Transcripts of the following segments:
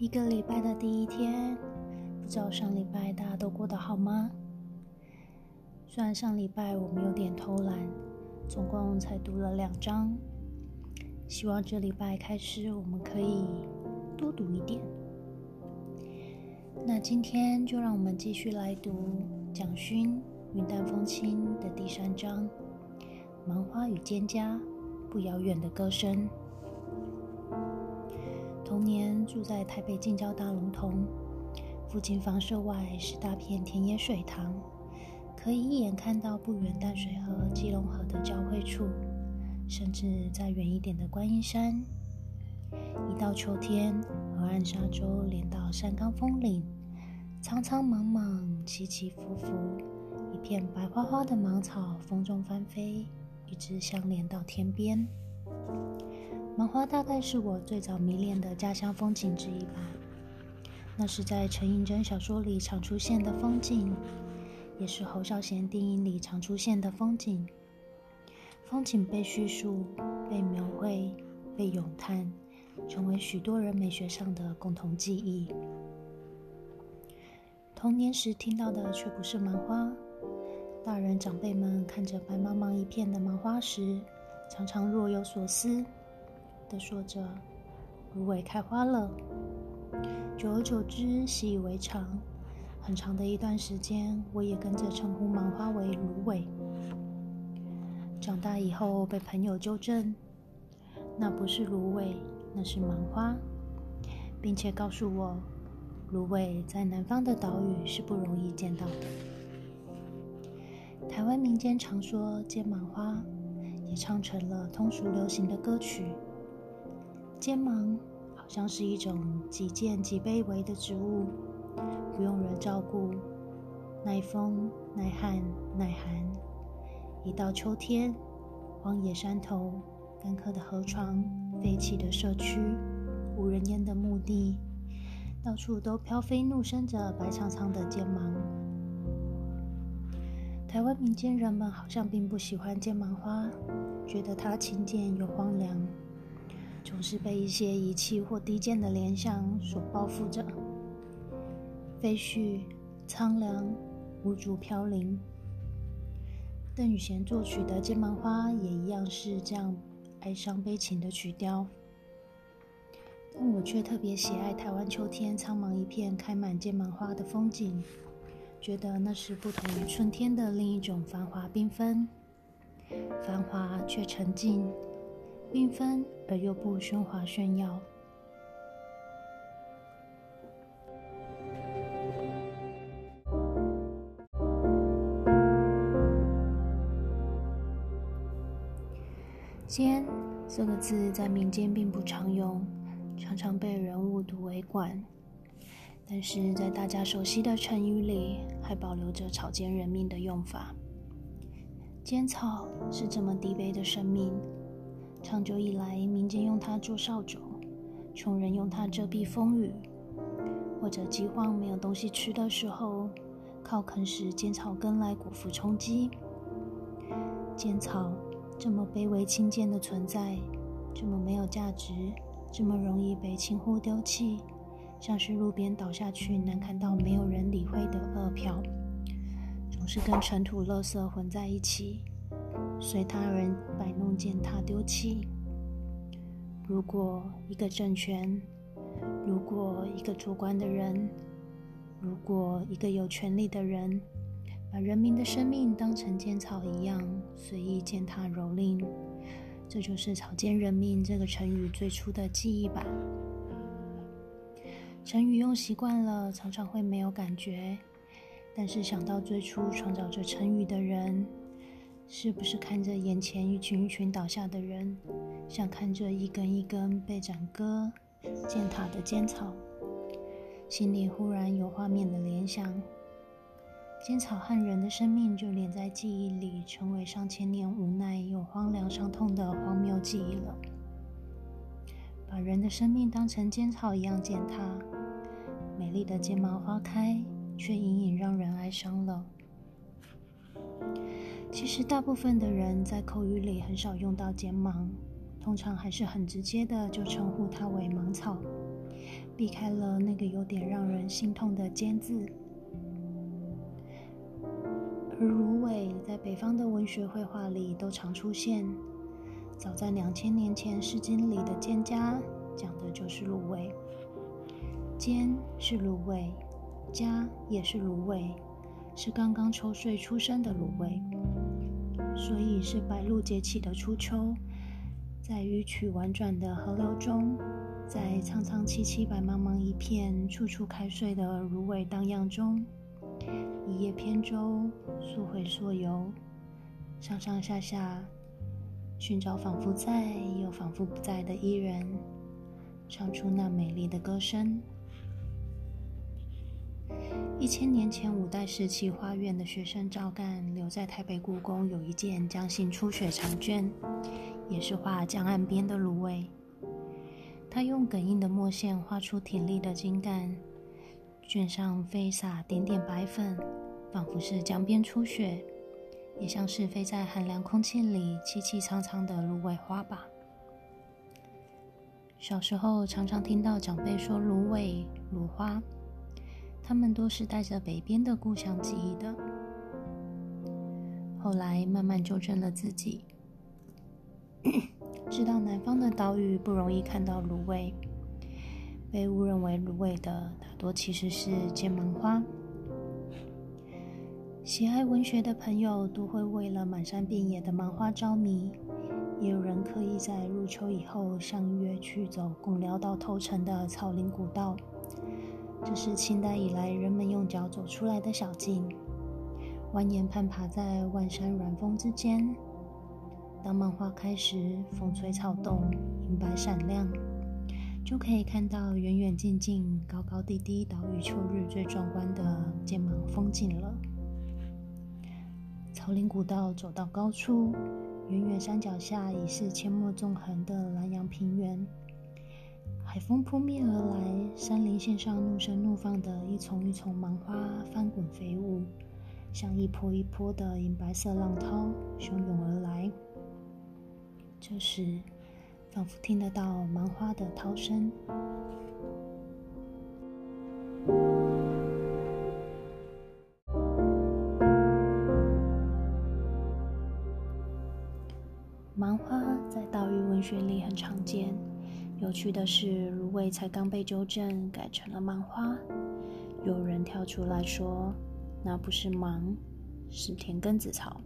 一个礼拜的第一天，不知道上礼拜大家都过得好吗？虽然上礼拜我们有点偷懒，总共才读了两章，希望这礼拜开始我们可以多读一点。那今天就让我们继续来读蒋勋《云淡风轻》的第三章《芒花与蒹葭不遥远的歌声》。童年住在台北近郊大龙峒，附近房舍外是大片田野水塘，可以一眼看到不远淡水河、基隆河的交汇处，甚至再远一点的观音山。一到秋天，河岸沙洲连到山冈峰岭，苍苍茫茫，起起伏伏，一片白花花的芒草风中翻飞，一直相连到天边。麻花大概是我最早迷恋的家乡风景之一吧。那是在陈映真小说里常出现的风景，也是侯孝贤电影里常出现的风景。风景被叙述、被描绘、被咏叹，成为许多人美学上的共同记忆。童年时听到的却不是麻花，大人长辈们看着白茫茫一片的麻花时，常常若有所思。的说着，芦苇开花了。久而久之，习以为常。很长的一段时间，我也跟着称呼芒花为芦苇。长大以后，被朋友纠正，那不是芦苇，那是芒花，并且告诉我，芦苇在南方的岛屿是不容易见到的。台湾民间常说“见芒花”，也唱成了通俗流行的歌曲。肩芒好像是一种极贱极卑微的植物，不用人照顾，耐风耐旱耐寒。一到秋天，荒野山头、干涸的河床、废弃的社区、无人烟的墓地，到处都飘飞怒生着白苍苍的尖芒。台湾民间人们好像并不喜欢尖芒花，觉得它轻贱又荒凉。总是被一些遗弃或低贱的联想所包覆着，废墟、苍凉、无主飘零。邓宇贤作曲的《剑芒花》也一样是这样哀伤悲情的曲调，但我却特别喜爱台湾秋天苍茫一片开满剑芒花的风景，觉得那是不同于春天的另一种繁华缤纷，繁华却沉静。缤纷而又不喧哗炫耀。间这个字在民间并不常用，常常被人误读为管。但是在大家熟悉的成语里，还保留着草菅人命的用法。尖草是这么低卑的生命。长久以来，民间用它做扫帚，穷人用它遮蔽风雨，或者饥荒没有东西吃的时候，靠啃食尖草根来果腹充饥。尖草这么卑微轻贱的存在，这么没有价值，这么容易被轻忽丢弃，像是路边倒下去难看到没有人理会的饿殍，总是跟尘土垃圾混在一起。随他人摆弄践踏丢弃。如果一个政权，如果一个主观的人，如果一个有权力的人，把人民的生命当成尖草一样随意践踏蹂躏，这就是“草菅人命”这个成语最初的记忆吧。成语用习惯了，常常会没有感觉，但是想到最初创造这成语的人。是不是看着眼前一群一群倒下的人，像看着一根一根被斩割、践踏的尖草，心里忽然有画面的联想。尖草和人的生命就连在记忆里，成为上千年无奈又荒凉伤痛的荒谬记忆了。把人的生命当成尖草一样践踏，美丽的睫毛花开，却隐隐让人哀伤了。其实，大部分的人在口语里很少用到“尖芒”，通常还是很直接的就称呼它为芒草。避开了那个有点让人心痛的“尖”字。而芦苇在北方的文学绘画里都常出现。早在两千年前，《诗经》里的《蒹葭》讲的就是芦苇。蒹是芦苇，葭也是芦苇，是刚刚抽穗出生的芦苇。所以是白露节气的初秋，在迂曲婉转的河流中，在苍苍萋萋白茫茫一片、处处开睡的芦苇荡漾中，一叶扁舟，溯回溯游，上上下下，寻找仿佛在又仿佛不在的伊人，唱出那美丽的歌声。一千年前，五代时期花院的学生赵干留在台北故宫有一件江心初雪长卷，也是画江岸边的芦苇。他用梗硬的墨线画出挺立的茎干，卷上飞洒点点白粉，仿佛是江边初雪，也像是飞在寒凉空气里凄凄苍苍的芦苇花吧。小时候常常听到长辈说芦苇、芦花。他们都是带着北边的故乡记忆的。后来慢慢纠正了自己，知道南方的岛屿不容易看到芦苇，被误认为芦苇的大多其实是剑芒花。喜爱文学的朋友都会为了满山遍野的芒花着迷，也有人刻意在入秋以后相约去走共寮到头城的草林古道。这是清代以来人们用脚走出来的小径，蜿蜒攀爬在万山软峰之间。当漫花开时，风吹草动，银白闪亮，就可以看到远远近近、高高低低岛屿秋日最壮观的剑芒风景了。草林古道走到高处，远远山脚下已是阡陌纵横的南阳平原。海风扑面而来，山林线上怒声怒放的一丛一丛芒花翻滚飞舞，像一波一波的银白色浪涛汹涌而来。这时，仿佛听得到芒花的涛声。芒花在岛屿文学里很常见。有趣的是，芦苇才刚被纠正改成了芒花，有人跳出来说：“那不是芒，是田根子草。”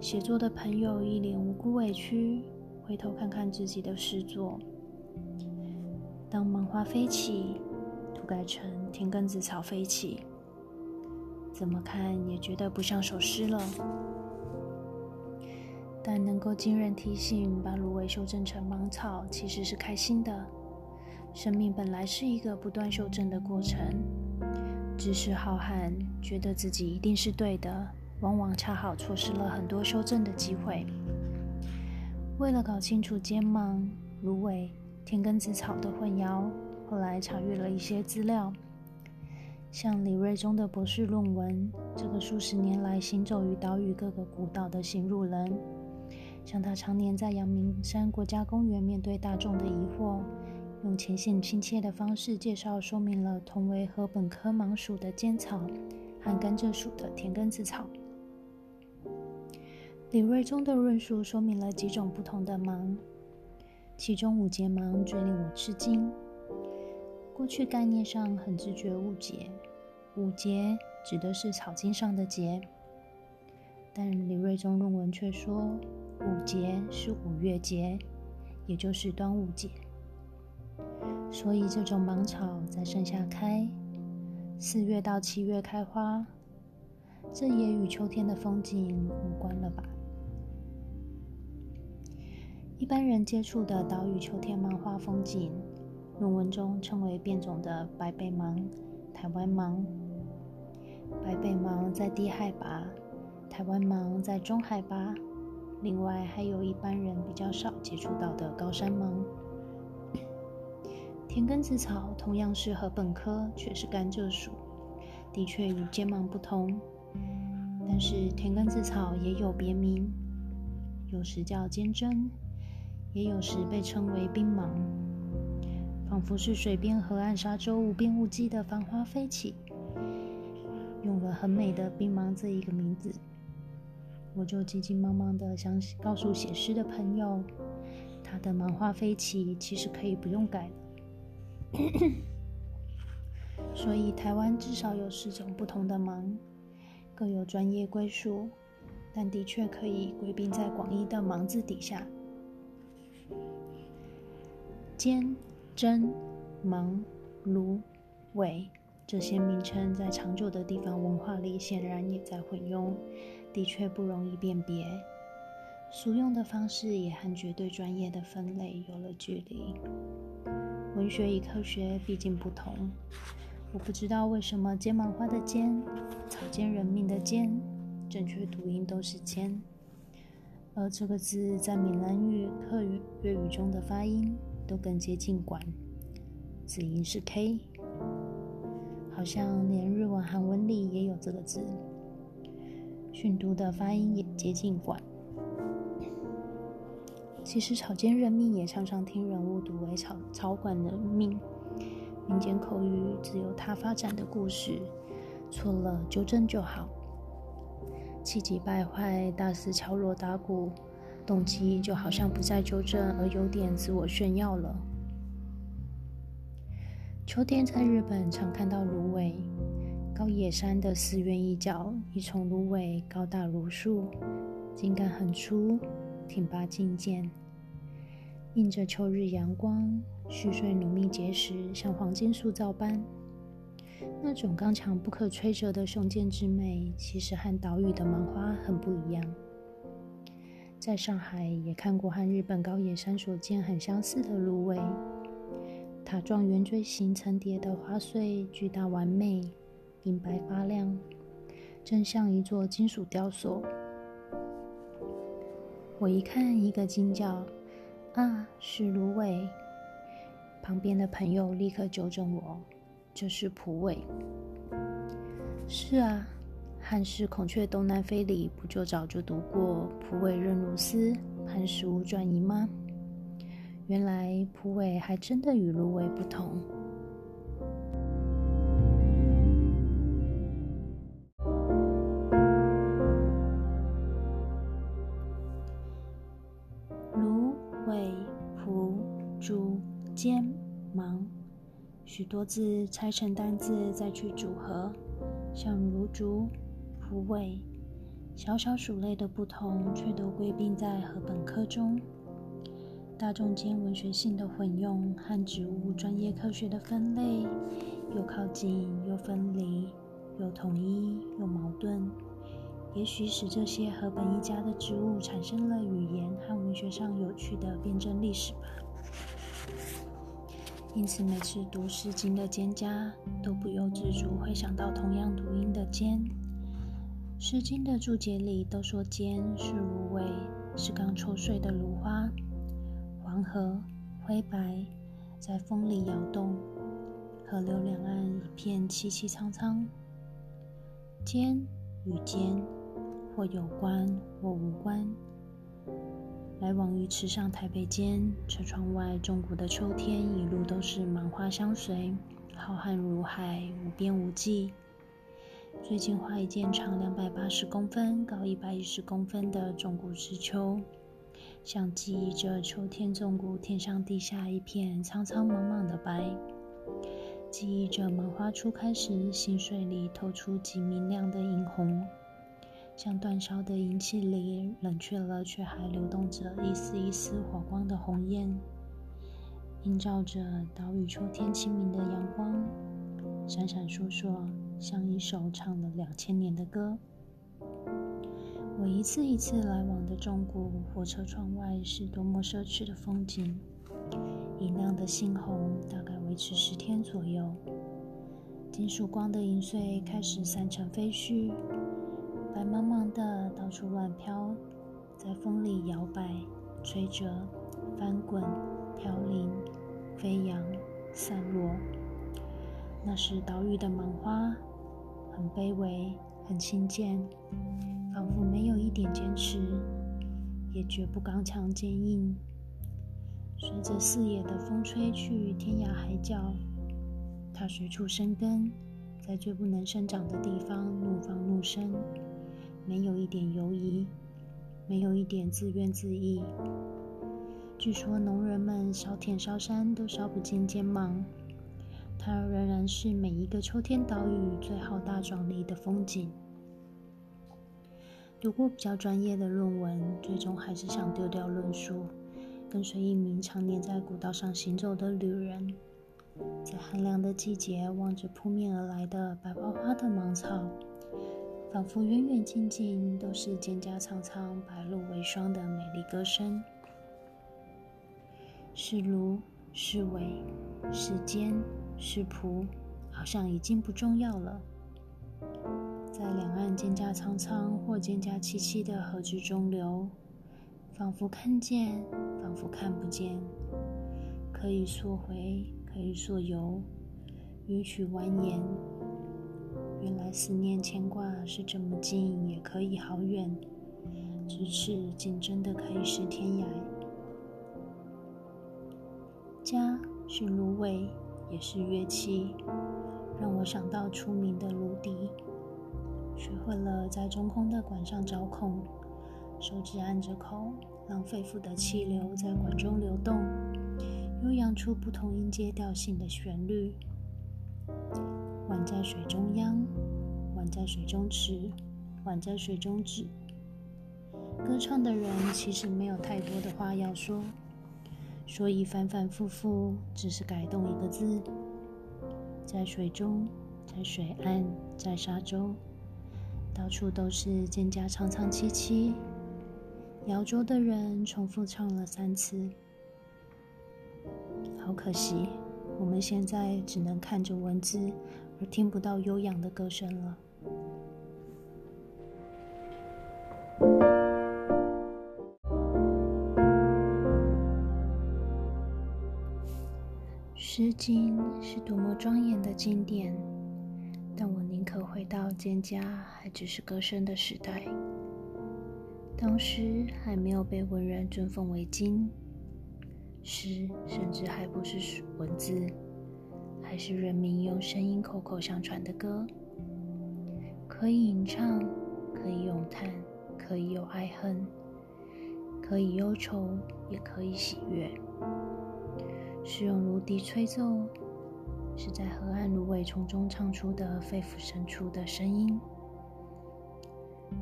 写作的朋友一脸无辜委屈，回头看看自己的诗作。当芒花飞起，涂改成田根子草飞起，怎么看也觉得不像首诗了。但能够惊人提醒，把芦苇修正成芒草，其实是开心的。生命本来是一个不断修正的过程。知识浩瀚，觉得自己一定是对的，往往恰好错失了很多修正的机会。为了搞清楚尖芒、芦苇、田根子草的混淆，后来查阅了一些资料，像李瑞忠的博士论文，这个数十年来行走于岛屿各个古岛的行路人。像他常年在阳明山国家公园面对大众的疑惑，用浅显亲切的方式介绍说明了同为禾本科芒属的尖草和甘蔗属的田根子草。李瑞忠的论述说明了几种不同的芒，其中五节芒最令我吃惊。过去概念上很直觉误解，五节指的是草茎上的节，但李瑞忠论文却说。五节是五月节，也就是端午节，所以这种芒草在盛夏开，四月到七月开花，这也与秋天的风景无关了吧？一般人接触的岛屿秋天芒花风景，论文中称为变种的白背芒、台湾芒。白背芒在低海拔，台湾芒在中海拔。另外，还有一般人比较少接触到的高山芒。田根子草同样是禾本科，却是甘蔗属，的确与尖芒不同。但是田根子草也有别名，有时叫尖针，也有时被称为冰芒。仿佛是水边河岸沙洲无边无际的繁花飞起，用了很美的“冰芒”这一个名字，我就急急忙忙的想告诉写诗的朋友，他的“芒花飞起”其实可以不用改了。所以台湾至少有四种不同的芒，各有专业归属，但的确可以归并在广义的“芒”字底下。尖、真、芒、芦、苇这些名称在长久的地方文化里显然也在混用，的确不容易辨别。俗用的方式也和绝对专业的分类有了距离。文学与科学毕竟不同。我不知道为什么尖芒花的尖、草菅人命的尖，正确读音都是尖，而这个字在闽南语、客语、粤语中的发音。都更接近“管”，子音是 “k”，好像连日文、韩文里也有这个字。训读的发音也接近“管”。其实草间人命也常常听人误读为草草管人命，民间口语只有它发展的故事，错了纠正就好。气急败坏，大肆敲锣打鼓。动机就好像不再纠正，而有点自我炫耀了。秋天在日本常看到芦苇，高野山的寺院一角，一丛芦苇高大如树，茎干很粗，挺拔劲健，映着秋日阳光，絮穗浓密结实，像黄金塑造般。那种刚强不可摧折的雄健之美，其实和岛屿的芒花很不一样。在上海也看过和日本高野山所见很相似的芦苇，塔状圆锥形层叠的花穗巨大完美，银白发亮，真像一座金属雕塑。我一看，一个惊叫：“啊，是芦苇！”旁边的朋友立刻纠正我：“这是蒲苇。”是啊。汉诗《孔雀东南飞》里不就早就读过“蒲苇韧如丝，磐石无转移”吗？原来蒲苇还真的与芦苇不同。芦苇蒲竹尖芒，许多字拆成单字再去组合，像如竹。蒲苇，小小属类的不同，却都归并在禾本科中。大众间文学性的混用和植物专业科学的分类，又靠近又分离，又统一又矛盾，也许使这些禾本一家的植物产生了语言和文学上有趣的辩证历史吧。因此，每次读《诗经》的蒹葭，都不由自主会想到同样读音的“蒹”。《诗经》的注解里都说“蒹”是芦苇，是刚抽穗的芦花，黄河灰白，在风里摇动，河流两岸一片凄凄苍苍。蒹与蒹，或有关，或无关。来往于池上台北间，车窗外中国的秋天，一路都是满花相随，浩瀚如海，无边无际。最近画一件长两百八十公分、高一百一十公分的纵谷之秋，像记忆着秋天纵谷天上地下一片苍苍茫茫的白，记忆着满花初开时溪水里透出极明亮的银红，像断烧的银器里冷却了却还流动着一丝一丝火光的红焰，映照着岛屿秋天清明的阳光，闪闪烁烁。像一首唱了两千年的歌。我一次一次来往的中古火车窗外是多么奢侈的风景！银亮的猩红大概维持十天左右。金属光的银穗开始散成飞絮，白茫茫的到处乱飘，在风里摇摆、吹着、翻滚、飘零、飞扬、散落。那是岛屿的芒花，很卑微，很轻贱，仿佛没有一点坚持，也绝不刚强坚硬。随着四野的风吹去，天涯海角，它随处生根，在最不能生长的地方怒放怒生，没有一点犹疑，没有一点自怨自艾。据说农人们烧田烧山都烧不尽肩膀，它仍然是每一个秋天岛屿最浩大壮丽的风景。读过比较专业的论文，最终还是想丢掉论述。跟随一名常年在古道上行走的旅人，在寒凉的季节望着扑面而来的白花花的芒草，仿佛远远近近都是蒹葭苍苍、白露为霜的美丽歌声。是芦，是苇，是尖，是蒲，好像已经不重要了。在两岸蒹葭苍苍或蒹葭萋萋的河之中流。仿佛看见，仿佛看不见，可以溯回，可以溯游，迂曲蜿蜒。原来思念牵挂是这么近，也可以好远。咫尺竟真的可以是天涯。家是芦苇，也是乐器，让我想到出名的芦笛。学会了在中空的管上找孔。手指按着孔，让肺腑的气流在管中流动，悠扬出不同音阶调性的旋律。碗在水中央，碗在水中池，碗在水中止。歌唱的人其实没有太多的话要说，所以反反复复只是改动一个字。在水中，在水岸，在沙洲，到处都是蒹葭苍苍萋萋。摇桌的人重复唱了三次，好可惜，我们现在只能看着文字，而听不到悠扬的歌声了。《诗经》是多么庄严的经典，但我宁可回到蒹葭还只是歌声的时代。当时还没有被文人尊奉为经，诗甚至还不是文字，还是人民用声音口口相传的歌，可以吟唱，可以咏叹，可以有爱恨，可以忧愁，也可以喜悦。是用芦笛吹奏，是在河岸芦苇丛中唱出的肺腑深处的声音。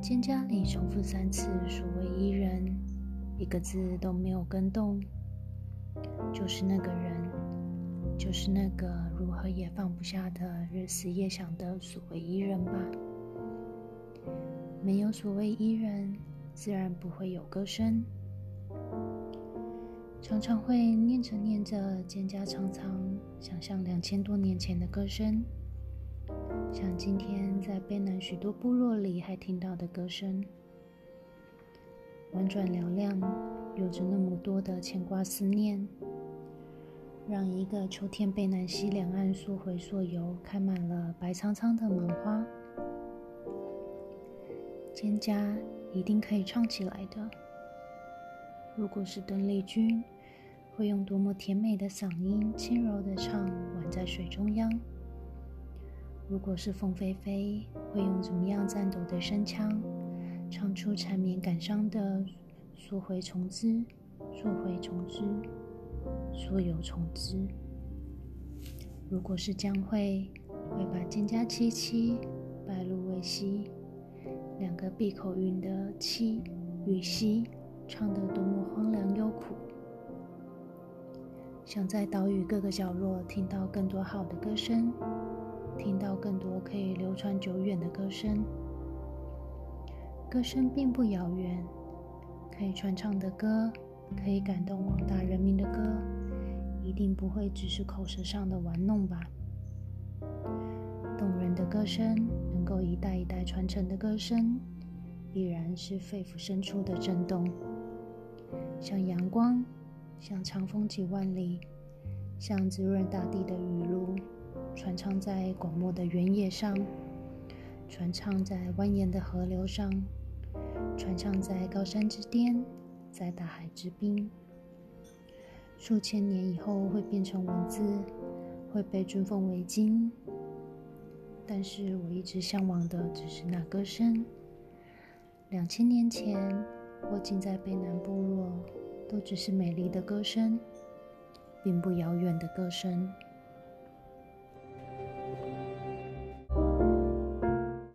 蒹葭里重复三次所谓伊人，一个字都没有跟动，就是那个人，就是那个如何也放不下的日思夜想的所谓伊人吧。没有所谓伊人，自然不会有歌声。常常会念着念着，蒹葭苍苍，想象两千多年前的歌声。像今天在卑南许多部落里还听到的歌声，婉转嘹亮，有着那么多的牵挂思念，让一个秋天被南溪两岸溯回溯游，开满了白苍苍的芒花。蒹葭一定可以唱起来的。如果是邓丽君，会用多么甜美的嗓音，轻柔的唱《宛在水中央》。如果是凤飞飞，会用怎么样颤抖的声腔，唱出缠绵感伤的“溯回重枝，溯回从之，溯有重枝”。如果是江蕙，会把蒹葭萋萋，白露未晞，两个闭口韵的“萋”与“溪”，唱得多么荒凉幽苦。想在岛屿各个角落听到更多好的歌声。听到更多可以流传久远的歌声，歌声并不遥远，可以传唱的歌，可以感动广大人民的歌，一定不会只是口舌上的玩弄吧？动人的歌声，能够一代一代传承的歌声，必然是肺腑深处的震动，像阳光，像长风几万里，像滋润大地的雨露。传唱在广漠的原野上，传唱在蜿蜒的河流上，传唱在高山之巅，在大海之滨。数千年以后会变成文字，会被尊奉为经。但是我一直向往的只是那歌声。两千年前，我仅在北南部落，都只是美丽的歌声，并不遥远的歌声。